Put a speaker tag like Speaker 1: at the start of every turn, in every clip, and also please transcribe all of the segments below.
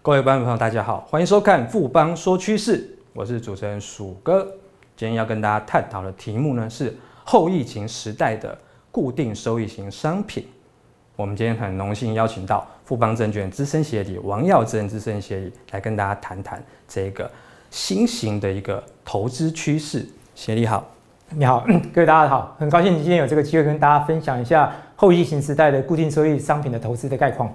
Speaker 1: 各位观众朋友，大家好，欢迎收看富邦说趋势，我是主持人鼠哥。今天要跟大家探讨的题目呢是后疫情时代的固定收益型商品。我们今天很荣幸邀请到富邦证券资深协理王耀增资深协理来跟大家谈谈这个新型的一个投资趋势。协理好，
Speaker 2: 你好，各位大家好，很高兴今天有这个机会跟大家分享一下后疫情时代的固定收益商品的投资的概况。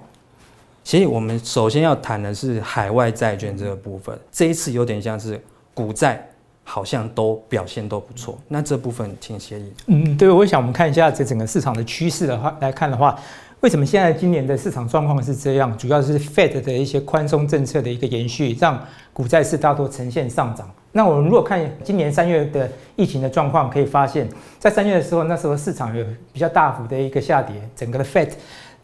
Speaker 1: 所以我们首先要谈的是海外债券这个部分。这一次有点像是股债好像都表现都不错。那这部分请协理。
Speaker 2: 嗯，对，我想我们看一下这整个市场的趋势的话来看的话，为什么现在今年的市场状况是这样？主要是 Fed 的一些宽松政策的一个延续，让股债市大多呈现上涨。那我们如果看今年三月的疫情的状况，可以发现，在三月的时候，那时候市场有比较大幅的一个下跌，整个的 Fed。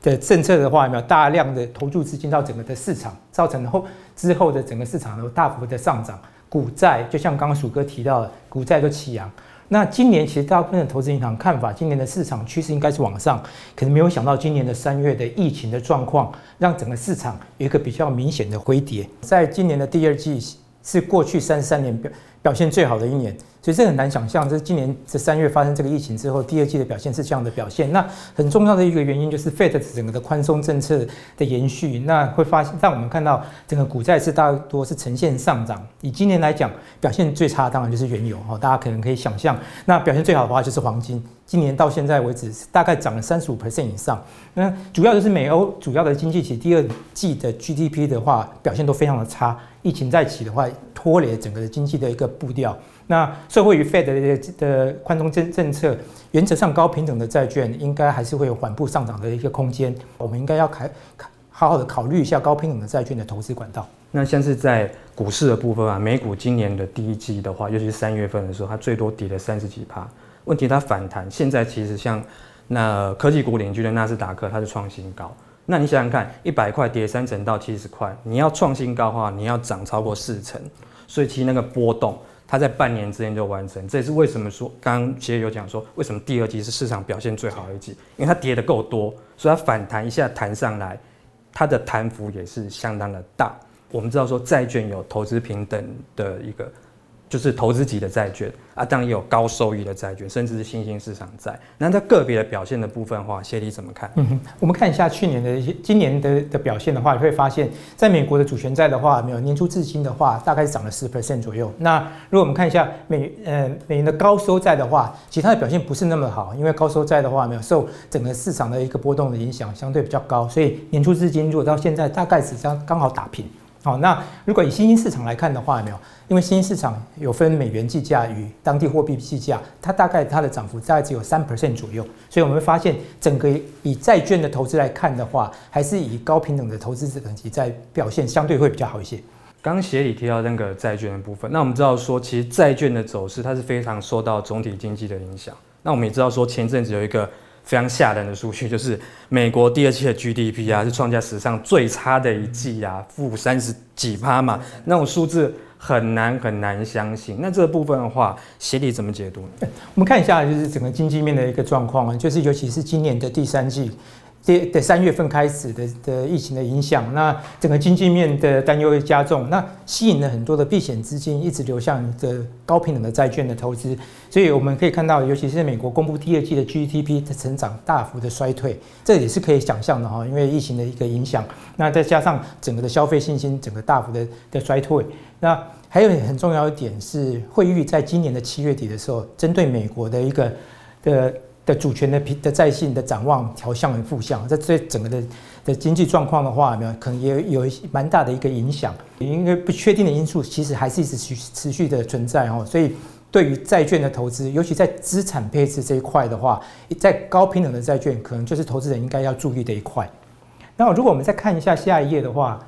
Speaker 2: 的政策的话，有没有大量的投注资金到整个的市场，造成后之后的整个市场有大幅的上涨，股债就像刚刚鼠哥提到的，股债都起扬。那今年其实大部分的投资银行看法，今年的市场趋势应该是往上，可能没有想到今年的三月的疫情的状况，让整个市场有一个比较明显的回跌。在今年的第二季是过去三十三年表现最好的一年。所以这很难想象，这是今年这三月发生这个疫情之后，第二季的表现是这样的表现。那很重要的一个原因就是 Fed 整个的宽松政策的延续，那会发现让我们看到整个股债是大多是呈现上涨。以今年来讲，表现最差当然就是原油哈，大家可能可以想象。那表现最好的话就是黄金，今年到现在为止大概涨了三十五 percent 以上。那主要就是美欧主要的经济体第二季的 GDP 的话表现都非常的差，疫情再起的话拖累整个的经济的一个步调。那社会与 Fed 的的宽松政政策，原则上高平等的债券应该还是会有缓步上涨的一个空间。我们应该要考好好的考虑一下高平等的债券的投资管道。
Speaker 1: 那像是在股市的部分啊，美股今年的第一季的话，尤其是三月份的时候，它最多跌了三十几趴。问题它反弹，现在其实像那科技股领军的纳斯达克，它是创新高。那你想想看，一百块跌三成到七十块，你要创新高的话，你要涨超过四成，所以其实那个波动。它在半年之间就完成，这也是为什么说刚刚其实有讲说，为什么第二季是市场表现最好的一季，因为它跌的够多，所以它反弹一下弹上来，它的弹幅也是相当的大。我们知道说债券有投资平等的一个。就是投资级的债券啊，当然也有高收益的债券，甚至是新兴市场债。那在个别的表现的部分的话，协理怎么看？
Speaker 2: 嗯，我们看一下去年的一些、今年的的表现的话，你会发现，在美国的主权债的话，没有年初至今的话，大概是涨了十 percent 左右。那如果我们看一下美呃美元的高收债的话，其他的表现不是那么好，因为高收债的话没有受整个市场的一个波动的影响，相对比较高，所以年初至今如果到现在大概是将刚好打平。好，那如果以新兴市场来看的话，有没有？因为新兴市场有分美元计价与当地货币计价，它大概它的涨幅大概只有三 percent 左右，所以我们会发现，整个以债券的投资来看的话，还是以高平等的投资者等级在表现相对会比较好一些。
Speaker 1: 刚刚协理提到那个债券的部分，那我们知道说，其实债券的走势它是非常受到总体经济的影响。那我们也知道说，前阵子有一个。非常吓人的数据，就是美国第二期的 GDP 啊，是创下史上最差的一季啊，负三十几趴嘛，那种数字很难很难相信。那这个部分的话，协理怎么解读呢？
Speaker 2: 我们看一下，就是整个经济面的一个状况啊，就是尤其是今年的第三季。的三月份开始的的疫情的影响，那整个经济面的担忧会加重，那吸引了很多的避险资金一直流向的高平等的债券的投资，所以我们可以看到，尤其是美国公布第二季的 GDP 的成长大幅的衰退，这也是可以想象的哈，因为疫情的一个影响，那再加上整个的消费信心整个大幅的的衰退，那还有很重要一点是，惠誉在今年的七月底的时候，针对美国的一个的。的主权的平的在信的展望调向为负向，这这整个的的经济状况的话，没有可能也有一些蛮大的一个影响，因为不确定的因素其实还是一直持持续的存在哦，所以对于债券的投资，尤其在资产配置这一块的话，在高平等的债券，可能就是投资人应该要注意的一块。那如果我们再看一下下一页的话，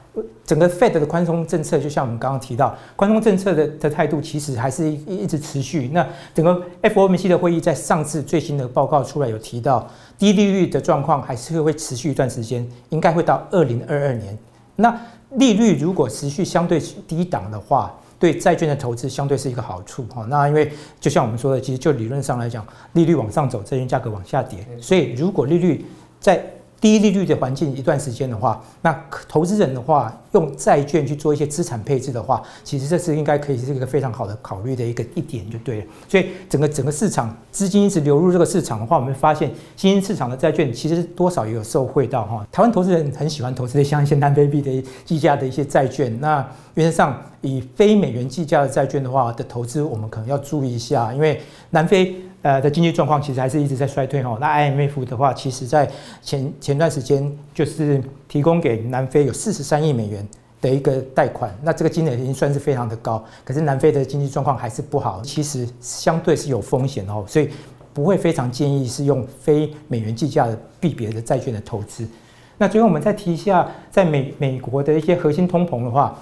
Speaker 2: 整个 Fed 的宽松政策，就像我们刚刚提到，宽松政策的的态度其实还是一一直持续。那整个 FOMC 的会议在上次最新的报告出来有提到，低利率的状况还是会持续一段时间，应该会到二零二二年。那利率如果持续相对低档的话，对债券的投资相对是一个好处哈。那因为就像我们说的，其实就理论上来讲，利率往上走，债券价格往下跌，所以如果利率在低利率的环境一段时间的话，那投资人的话用债券去做一些资产配置的话，其实这是应该可以是一个非常好的考虑的一个一点就对了。所以整个整个市场资金一直流入这个市场的话，我们发现新兴市场的债券其实多少也有受惠到哈。台湾投资人很喜欢投资的像一些南非币的计价的一些债券。那原则上以非美元计价的债券的话的投资，我们可能要注意一下，因为南非。呃的经济状况其实还是一直在衰退哈。那 IMF 的话，其实在前前段时间就是提供给南非有四十三亿美元的一个贷款，那这个金额已经算是非常的高。可是南非的经济状况还是不好，其实相对是有风险哦，所以不会非常建议是用非美元计价的币别的债券的投资。那最后我们再提一下，在美美国的一些核心通膨的话。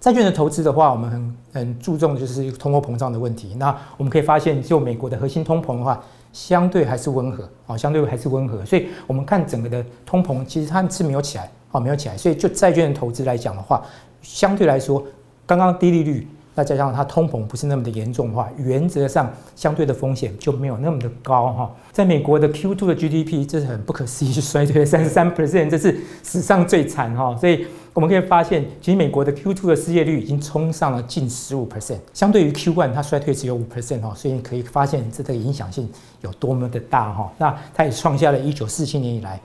Speaker 2: 债券的投资的话，我们很很注重的就是通货膨胀的问题。那我们可以发现，就美国的核心通膨的话，相对还是温和啊，相对还是温和。所以，我们看整个的通膨，其实它是没有起来啊，没有起来。所以，就债券的投资来讲的话，相对来说，刚刚低利率，再加上它通膨不是那么的严重的话，原则上相对的风险就没有那么的高哈。在美国的 Q2 的 GDP，这是很不可思议，衰退三十三 percent，这是史上最惨哈。所以。我们可以发现，其实美国的 Q2 的失业率已经冲上了近十五 percent，相对于 Q1 它衰退只有五 percent 哈，所以你可以发现这个影响性有多么的大哈。那它也创下了一九四七年以来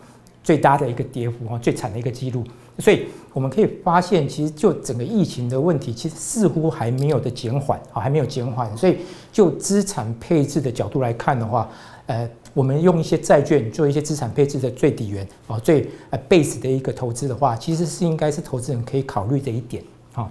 Speaker 2: 最大的一个跌幅哈，最惨的一个记录。所以我们可以发现，其实就整个疫情的问题，其实似乎还没有的减缓啊，还没有减缓。所以就资产配置的角度来看的话，呃。我们用一些债券做一些资产配置的最底缘啊，最呃 base 的一个投资的话，其实是应该是投资人可以考虑的一点啊。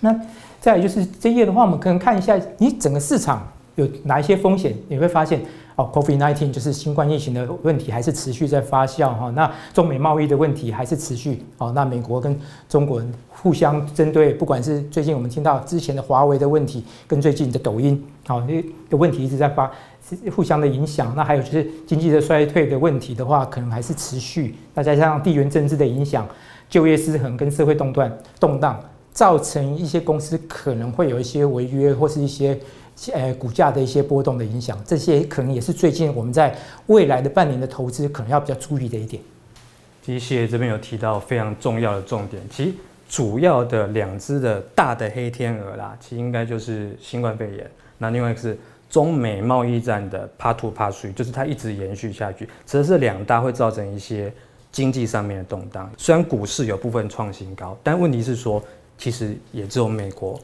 Speaker 2: 那再来就是这页的话，我们可能看一下，你整个市场有哪一些风险？你会发现哦，COVID-19 就是新冠疫情的问题还是持续在发酵哈。那中美贸易的问题还是持续哦。那美国跟中国人互相针对，不管是最近我们听到之前的华为的问题，跟最近的抖音好，那个问题一直在发。互相的影响，那还有就是经济的衰退的问题的话，可能还是持续。那再加上地缘政治的影响，就业失衡跟社会动断动荡，造成一些公司可能会有一些违约或是一些呃股价的一些波动的影响。这些可能也是最近我们在未来的半年的投资可能要比较注意的一点。
Speaker 1: 其实谢这边有提到非常重要的重点，其实主要的两只的大的黑天鹅啦，其实应该就是新冠肺炎，那另外一个是。中美贸易战的 Part Two、Part Three，就是它一直延续下去，其实是两大会造成一些经济上面的动荡。虽然股市有部分创新高，但问题是说，其实也只有美国。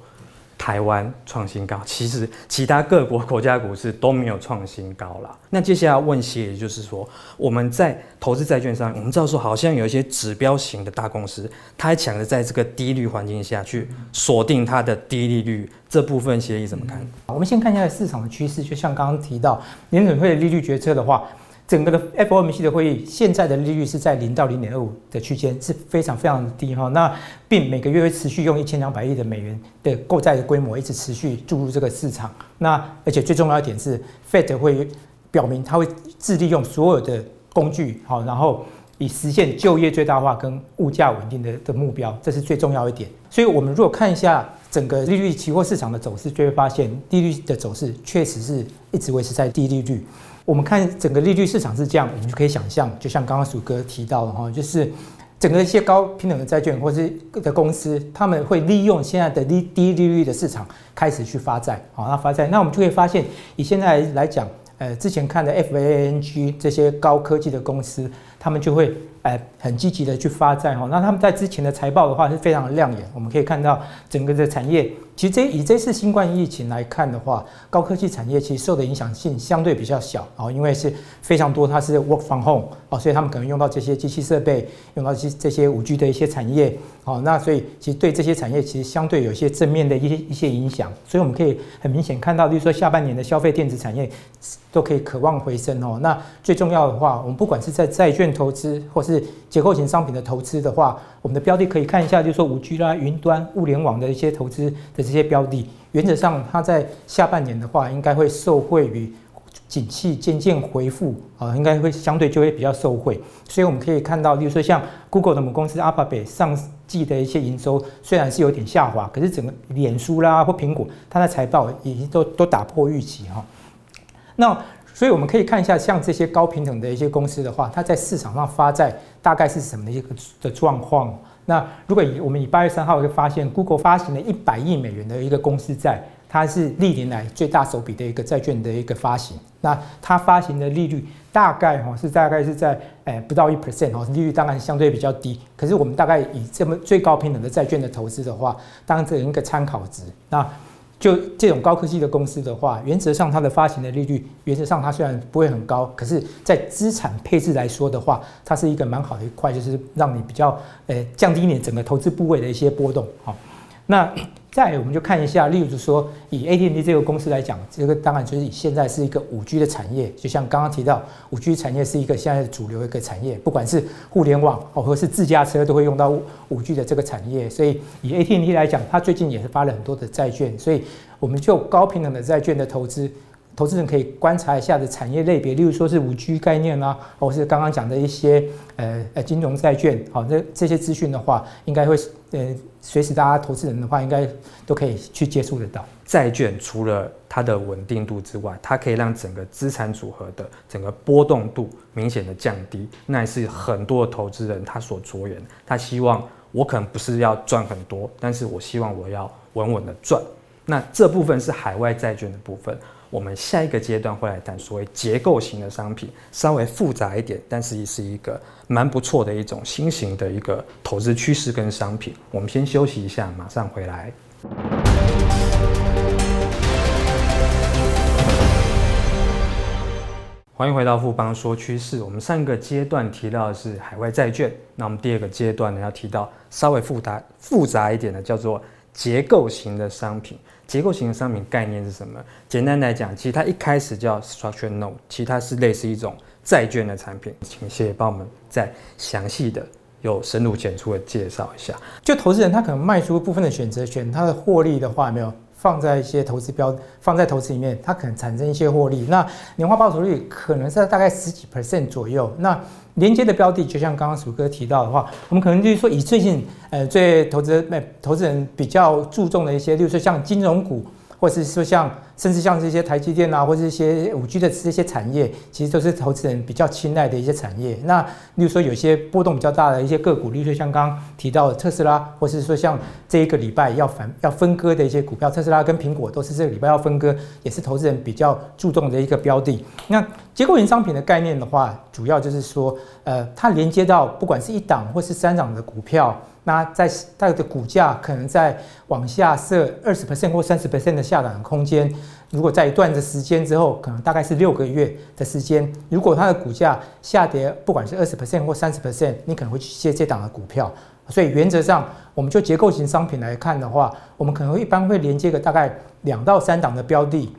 Speaker 1: 台湾创新高，其实其他各国国家股市都没有创新高啦。那接下来问谢，也就是说，我们在投资债券上，我们知道说好像有一些指标型的大公司，它还抢着在这个低利率环境下去锁定它的低利率这部分，协议怎么看？
Speaker 2: 我们先看一下市场的趋势，就像刚刚提到联准会的利率决策的话。整个的 FOMC 的会议，现在的利率是在零到零点二五的区间，是非常非常低哈。那并每个月会持续用一千两百亿的美元的购债的规模，一直持续注入这个市场。那而且最重要一点是，Fed 会表明它会致力用所有的工具，好，然后以实现就业最大化跟物价稳定的的目标，这是最重要一点。所以，我们如果看一下整个利率期货市场的走势，就会发现利率的走势确实是一直维持在低利率。我们看整个利率市场是这样，我们就可以想象，就像刚刚鼠哥提到的哈，就是整个一些高平等的债券或是的公司，他们会利用现在的低低利率的市场开始去发债，好，那发债，那我们就会发现，以现在来讲，呃，之前看的 FANG 这些高科技的公司，他们就会。哎，很积极的去发债哈，那他们在之前的财报的话是非常亮眼，我们可以看到整个的产业，其实这以这次新冠疫情来看的话，高科技产业其实受的影响性相对比较小啊，因为是非常多它是 work from home 啊，所以他们可能用到这些机器设备，用到这这些五 G 的一些产业，好，那所以其实对这些产业其实相对有一些正面的一些一些影响，所以我们可以很明显看到，就是说下半年的消费电子产业都可以渴望回升哦。那最重要的话，我们不管是在债券投资或是结构型商品的投资的话，我们的标的可以看一下，就是说五 G 啦、云端、物联网的一些投资的这些标的，原则上它在下半年的话，应该会受惠于景气渐渐恢复啊，应该会相对就会比较受惠。所以我们可以看到，就是说像 Google 的母公司 Alphabet 上季的一些营收虽然是有点下滑，可是整个脸书啦或苹果，它的财报已经都都打破预期哈。那所以我们可以看一下，像这些高平等的一些公司的话，它在市场上发债大概是什么的一个的状况。那如果以我们以八月三号就发现，Google 发行了一百亿美元的一个公司债，它是历年来最大手笔的一个债券的一个发行。那它发行的利率大概哈是大概是在诶不到一 percent 哦，利率当然相对比较低。可是我们大概以这么最高平等的债券的投资的话，当成一个参考值。那就这种高科技的公司的话，原则上它的发行的利率，原则上它虽然不会很高，可是，在资产配置来说的话，它是一个蛮好的一块，就是让你比较呃降低你整个投资部位的一些波动。好，那。再我们就看一下，例如说以 AT&T 这个公司来讲，这个当然就是以现在是一个五 G 的产业，就像刚刚提到，五 G 产业是一个现在主流一个产业，不管是互联网哦，或是自驾车都会用到五 G 的这个产业。所以以 AT&T 来讲，它最近也是发了很多的债券，所以我们就高频等的债券的投资。投资人可以观察一下的产业类别，例如说是五 G 概念啊，或是刚刚讲的一些呃呃金融债券，好，这这些资讯的话，应该会呃随时大家投资人的话，应该都可以去接触得到。
Speaker 1: 债券除了它的稳定度之外，它可以让整个资产组合的整个波动度明显的降低，那也是很多的投资人他所着眼。他希望我可能不是要赚很多，但是我希望我要稳稳的赚。那这部分是海外债券的部分。我们下一个阶段会来谈所谓结构型的商品，稍微复杂一点，但是也是一个蛮不错的一种新型的一个投资趋势跟商品。我们先休息一下，马上回来。欢迎回到富邦说趋势。我们上一个阶段提到的是海外债券，那我们第二个阶段呢要提到稍微复杂复杂一点的，叫做结构型的商品。结构型的商品概念是什么？简单来讲，其实它一开始叫 structure note，其实它是类似一种债券的产品。请谢谢帮我们再详细的、有深入浅出的介绍一下。
Speaker 2: 就投资人他可能卖出部分的选择权，他的获利的话没有放在一些投资标，放在投资里面，它可能产生一些获利。那年化报酬率可能是在大概十几 percent 左右。那连接的标的，就像刚刚鼠哥提到的话，我们可能就是说，以最近呃最投资呃投资人比较注重的一些，例如说像金融股。或者是说像，甚至像这些台积电啊，或者一些五 G 的这些产业，其实都是投资人比较青睐的一些产业。那例如说有些波动比较大的一些个股，例如说像刚刚提到的特斯拉，或是说像这一个礼拜要分要分割的一些股票，特斯拉跟苹果都是这个礼拜要分割，也是投资人比较注重的一个标的。那结构型商品的概念的话，主要就是说，呃，它连接到不管是一档或是三档的股票。那在它的股价可能在往下设二十 percent 或三十 percent 的下档空间，如果在一段的时间之后，可能大概是六个月的时间，如果它的股价下跌，不管是二十 percent 或三十 percent，你可能会去接这档的股票。所以原则上，我们就结构型商品来看的话，我们可能一般会连接个大概两到三档的标的。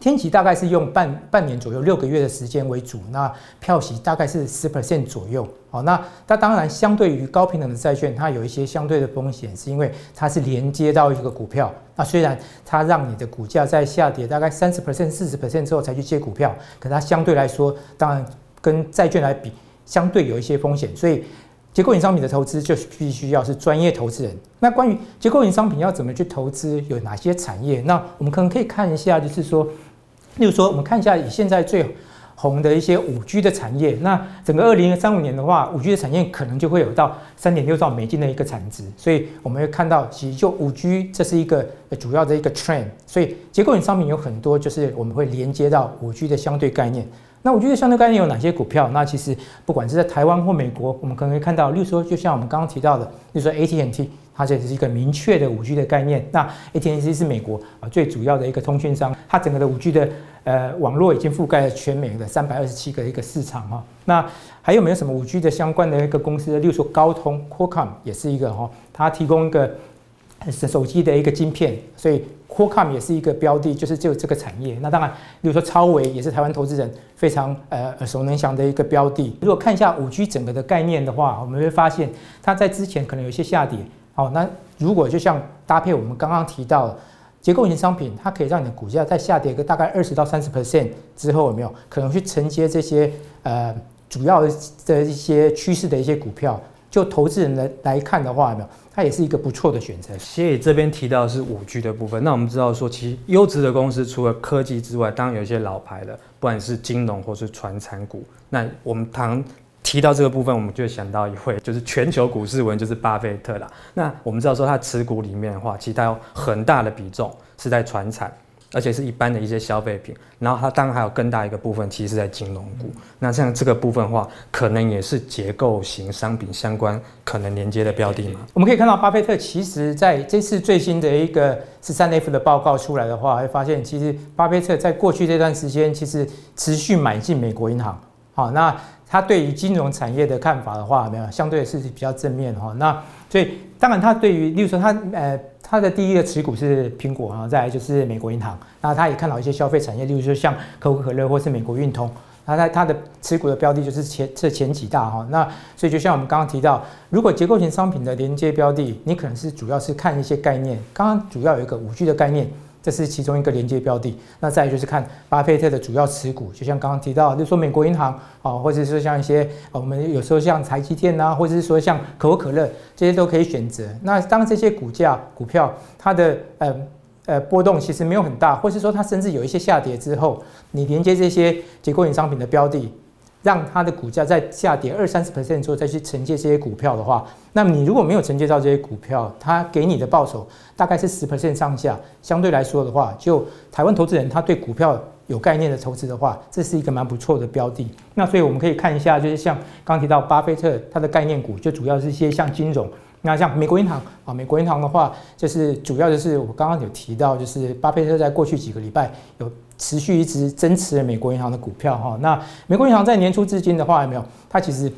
Speaker 2: 天期大概是用半半年左右，六个月的时间为主。那票息大概是十 percent 左右。好，那它当然相对于高平等的债券，它有一些相对的风险，是因为它是连接到一个股票。那虽然它让你的股价在下跌大概三十 percent、四十 percent 之后才去接股票，可它相对来说，当然跟债券来比，相对有一些风险。所以结构型商品的投资就必须要是专业投资人。那关于结构型商品要怎么去投资，有哪些产业？那我们可能可以看一下，就是说。例如说，我们看一下以现在最红的一些五 G 的产业，那整个二零三五年的话，五 G 的产业可能就会有到三点六兆美金的一个产值，所以我们会看到，其实就五 G 这是一个主要的一个 trend，所以结构型商品有很多，就是我们会连接到五 G 的相对概念。那五 G 的相对概念有哪些股票？那其实不管是在台湾或美国，我们可能会看到，例如说，就像我们刚刚提到的，例如说 AT&T。它这是一个明确的五 G 的概念。那 AT&T 是美国啊最主要的一个通讯商，它整个的五 G 的呃网络已经覆盖了全美的三百二十七个一个市场哈。那还有没有什么五 G 的相关的一个公司？例如说高通 Qualcomm 也是一个哈，它提供一个手机的一个晶片，所以 q u a l c o m 也是一个标的，就是就这个产业。那当然，例如说超微也是台湾投资人非常呃耳熟能详的一个标的。如果看一下五 G 整个的概念的话，我们会发现它在之前可能有一些下跌。好，那如果就像搭配我们刚刚提到结构型商品，它可以让你的股价在下跌个大概二十到三十 percent 之后，有没有可能去承接这些呃主要的一些趋势的一些股票？就投资人来来看的话，有没有？它也是一个不错的选择。
Speaker 1: 所以这边提到是五 G 的部分，那我们知道说，其实优质的公司除了科技之外，当然有一些老牌的，不管是金融或是传产股。那我们常提到这个部分，我们就会想到一位，就是全球股市文，就是巴菲特啦。那我们知道说，他持股里面的话，其实他有很大的比重是在传产。而且是一般的一些消费品，然后它当然还有更大一个部分，其实是在金融股。那像这个部分的话，可能也是结构型商品相关可能连接的标的嘛。
Speaker 2: 我们可以看到，巴菲特其实在这次最新的一个十三 F 的报告出来的话，会发现其实巴菲特在过去这段时间其实持续买进美国银行。好，那他对于金融产业的看法的话，没有相对是比较正面哈。那所以当然他对于，例如说他呃。他的第一个持股是苹果啊，再来就是美国银行。那他也看到一些消费产业，例如说像可口可乐或是美国运通。那他他的持股的标的就是前这前几大哈。那所以就像我们刚刚提到，如果结构型商品的连接标的，你可能是主要是看一些概念。刚刚主要有一个五 G 的概念。这是其中一个连接标的，那再就是看巴菲特的主要持股，就像刚刚提到，就说美国银行啊，或者是说像一些我们有时候像台积电啊，或者是说像可口可乐，这些都可以选择。那当这些股价股票它的呃呃波动其实没有很大，或是说它甚至有一些下跌之后，你连接这些结构型商品的标的。让它的股价在下跌二三十 percent 之后再去承接这些股票的话，那你如果没有承接到这些股票，它给你的报酬大概是十 percent 上下。相对来说的话，就台湾投资人他对股票有概念的投资的话，这是一个蛮不错的标的。那所以我们可以看一下，就是像刚提到巴菲特他的概念股，就主要是一些像金融，那像美国银行啊，美国银行的话，就是主要就是我刚刚有提到，就是巴菲特在过去几个礼拜有。持续一直增持了美国银行的股票哈，那美国银行在年初至今的话有没有？它其实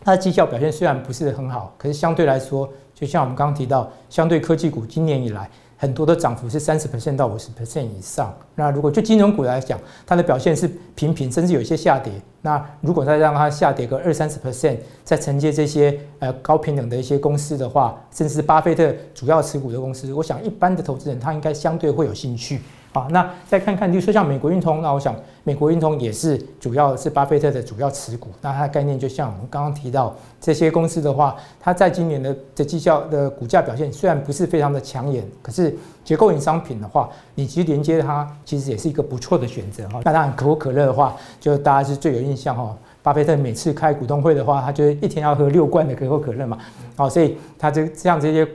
Speaker 2: 它的绩效表现虽然不是很好，可是相对来说，就像我们刚刚提到，相对科技股今年以来很多的涨幅是三十 percent 到五十 percent 以上。那如果就金融股来讲，它的表现是平平，甚至有一些下跌。那如果再让它下跌个二三十 percent，再承接这些呃高平等的一些公司的话，甚至巴菲特主要持股的公司，我想一般的投资人他应该相对会有兴趣。好，那再看看，就说像美国运通，那我想美国运通也是主要是巴菲特的主要持股。那它的概念就像我们刚刚提到这些公司的话，它在今年的的绩效的股价表现虽然不是非常的抢眼，可是结构型商品的话，你其实连接它其实也是一个不错的选择哈。那当然可口可乐的话，就大家是最有印象哈。巴菲特每次开股东会的话，他就一天要喝六罐的可口可乐嘛。好，所以他这像这些。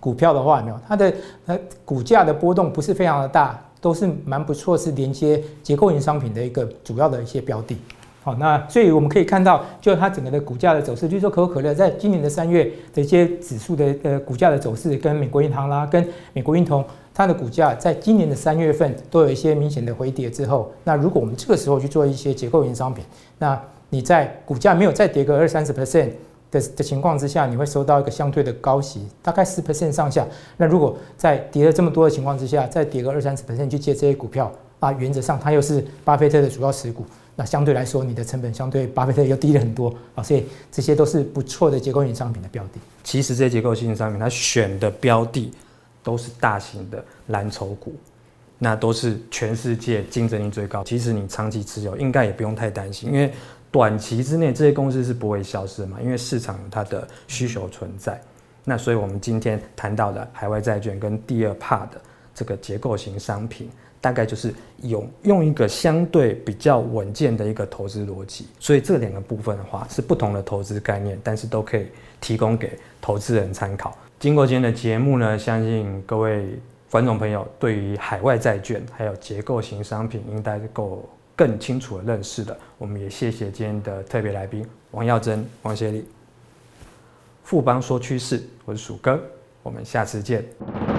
Speaker 2: 股票的话没有，它的呃股价的波动不是非常的大，都是蛮不错，是连接结构型商品的一个主要的一些标的。好，那所以我们可以看到，就它整个的股价的走势，就是说可口可乐在今年的三月的一些指数的呃股价的走势，跟美国银行啦，跟美国运通，它的股价在今年的三月份都有一些明显的回跌之后，那如果我们这个时候去做一些结构型商品，那你在股价没有再跌个二三十 percent。的的情况之下，你会收到一个相对的高息，大概十 percent 上下。那如果在跌了这么多的情况之下，再跌个二三十 percent 去接这些股票，啊，原则上它又是巴菲特的主要持股，那相对来说你的成本相对巴菲特又低了很多啊，所以这些都是不错的结构性商品的标的。
Speaker 1: 其实这些结构性商品它选的标的都是大型的蓝筹股，那都是全世界竞争力最高。其实你长期持有应该也不用太担心，因为。短期之内，这些公司是不会消失的嘛，因为市场有它的需求存在。那所以，我们今天谈到的海外债券跟第二趴的这个结构型商品，大概就是用用一个相对比较稳健的一个投资逻辑。所以这两个部分的话，是不同的投资概念，但是都可以提供给投资人参考。经过今天的节目呢，相信各位观众朋友对于海外债券还有结构型商品应该够。更清楚的认识的，我们也谢谢今天的特别来宾王耀珍、王协理。富邦说趋势，我是鼠哥，我们下次见。